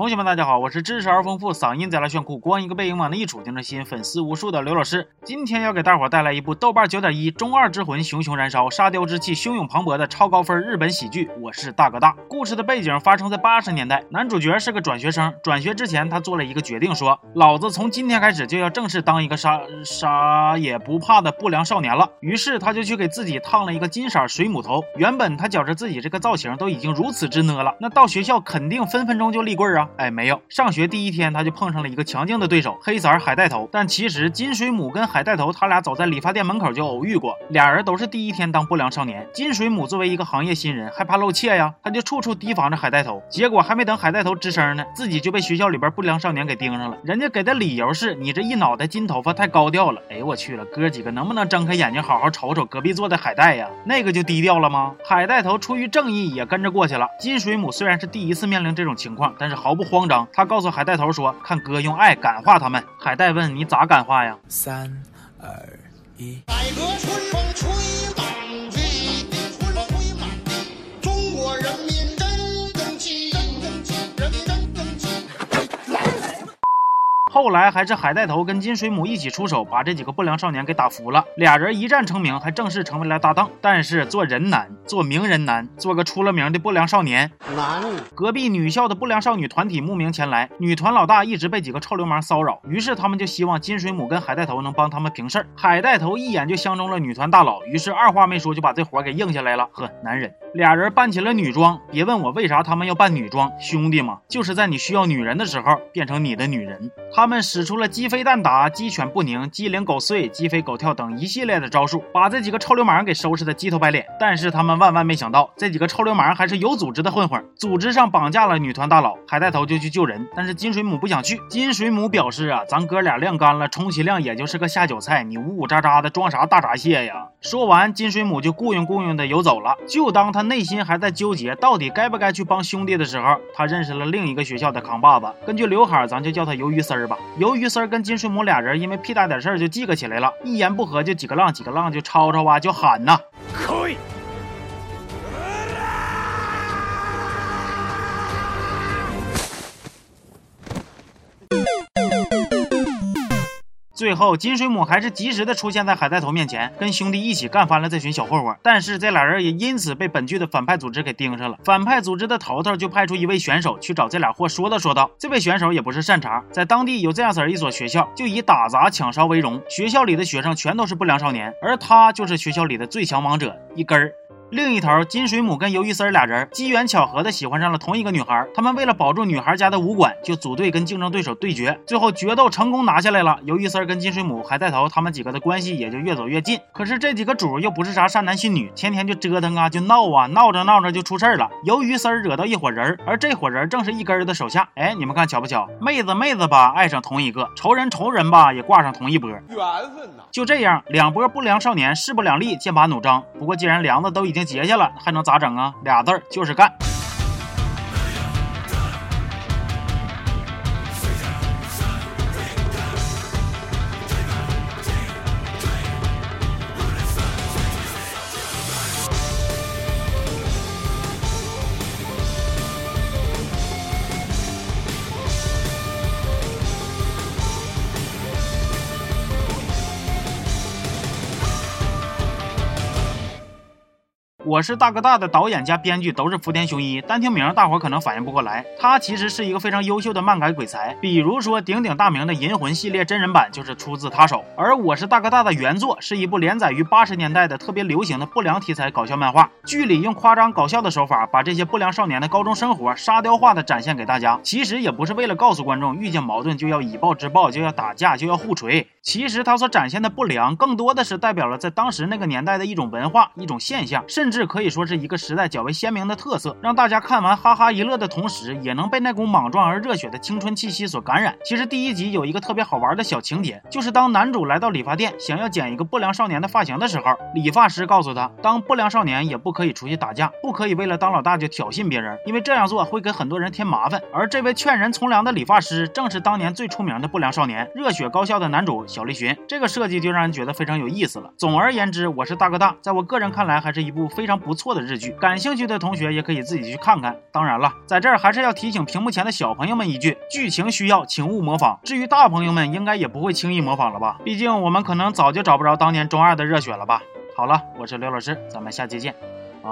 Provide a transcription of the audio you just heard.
同学们，大家好，我是知识而丰富、嗓音贼拉炫酷、光一个背影往那一杵就能吸引粉丝无数的刘老师。今天要给大伙带来一部豆瓣九点一、中二之魂熊熊燃烧、沙雕之气汹涌磅礴的超高分日本喜剧。我是大哥大。故事的背景发生在八十年代，男主角是个转学生。转学之前，他做了一个决定，说：“老子从今天开始就要正式当一个啥啥也不怕的不良少年了。”于是他就去给自己烫了一个金色水母头。原本他觉着自己这个造型都已经如此之呢了，那到学校肯定分分钟就立棍啊。哎，没有，上学第一天他就碰上了一个强劲的对手，黑色海带头。但其实金水母跟海带头他俩早在理发店门口就偶遇过，俩人都是第一天当不良少年。金水母作为一个行业新人，害怕露怯呀，他就处处提防着海带头。结果还没等海带头吱声呢，自己就被学校里边不良少年给盯上了。人家给的理由是你这一脑袋金头发太高调了。哎我去了，哥几个能不能睁开眼睛好好瞅瞅隔壁坐的海带呀？那个就低调了吗？海带头出于正义也跟着过去了。金水母虽然是第一次面临这种情况，但是毫不慌张。他告诉海带头说：“看哥用爱感化他们。”海带问：“你咋感化呀？”三二一，百合春风吹后来还是海带头跟金水母一起出手，把这几个不良少年给打服了。俩人一战成名，还正式成为了搭档。但是做人难，做名人难，做个出了名的不良少年难。隔壁女校的不良少女团体慕名前来，女团老大一直被几个臭流氓骚扰，于是他们就希望金水母跟海带头能帮他们平事儿。海带头一眼就相中了女团大佬，于是二话没说就把这活给应下来了。呵，男人。俩人扮起了女装，别问我为啥他们要扮女装，兄弟嘛，就是在你需要女人的时候变成你的女人。他们使出了鸡飞蛋打、鸡犬不宁、鸡零狗碎、鸡飞狗跳等一系列的招数，把这几个臭流氓给收拾的鸡头白脸。但是他们万万没想到，这几个臭流氓还是有组织的混混，组织上绑架了女团大佬还带头，就去救人。但是金水母不想去，金水母表示啊，咱哥俩晾干了，充其量也就是个下酒菜，你呜呜喳喳的装啥大闸蟹呀？说完，金水母就雇佣雇佣的游走了。就当他内心还在纠结到底该不该去帮兄弟的时候，他认识了另一个学校的扛把子。根据刘海，咱就叫他鱿鱼丝儿吧。鱿鱼丝儿跟金水母俩人因为屁大点事儿就记个起来了，一言不合就几个浪，几个浪就吵吵啊，就喊呐。可最后，金水母还是及时的出现在海带头面前，跟兄弟一起干翻了这群小混混。但是这俩人也因此被本剧的反派组织给盯上了。反派组织的头头就派出一位选手去找这俩货说道说道。这位选手也不是善茬，在当地有这样式一所学校，就以打砸抢烧为荣，学校里的学生全都是不良少年，而他就是学校里的最强王者一根儿。另一头，金水母跟鱿鱼丝俩人机缘巧合的喜欢上了同一个女孩，他们为了保住女孩家的武馆，就组队跟竞争对手对决，最后决斗成功拿下来了。鱿鱼丝跟金水母、还带头他们几个的关系也就越走越近。可是这几个主又不是啥善男信女，天天就折腾啊，就闹啊，闹着闹着就出事儿了。鱿鱼丝惹到一伙人，而这伙人正是一根儿的手下。哎，你们看巧不巧？妹子妹子吧，爱上同一个；仇人。仇人吧，也挂上同一波。缘分呐！就这样，两波不良少年势不两立，剑拔弩张。不过既然梁子都已经结下了，还能咋整啊？俩字儿就是干。我是大哥大的导演加编剧都是福田雄一，单听名大伙可能反应不过来，他其实是一个非常优秀的漫改鬼才。比如说鼎鼎大名的《银魂》系列真人版就是出自他手，而我是大哥大的原作是一部连载于八十年代的特别流行的不良题材搞笑漫画，剧里用夸张搞笑的手法把这些不良少年的高中生活沙雕化的展现给大家。其实也不是为了告诉观众遇见矛盾就要以暴制暴，就要打架就要互锤。其实他所展现的不良，更多的是代表了在当时那个年代的一种文化、一种现象，甚至可以说是一个时代较为鲜明的特色，让大家看完哈哈一乐的同时，也能被那股莽撞而热血的青春气息所感染。其实第一集有一个特别好玩的小情节，就是当男主来到理发店，想要剪一个不良少年的发型的时候，理发师告诉他，当不良少年也不可以出去打架，不可以为了当老大就挑衅别人，因为这样做会给很多人添麻烦。而这位劝人从良的理发师，正是当年最出名的不良少年，热血高校的男主小栗旬，这个设计就让人觉得非常有意思了。总而言之，我是大哥大，在我个人看来，还是一部非常不错的日剧。感兴趣的同学也可以自己去看看。当然了，在这儿还是要提醒屏幕前的小朋友们一句：剧情需要，请勿模仿。至于大朋友们，应该也不会轻易模仿了吧？毕竟我们可能早就找不着当年中二的热血了吧。好了，我是刘老师，咱们下期见，啊。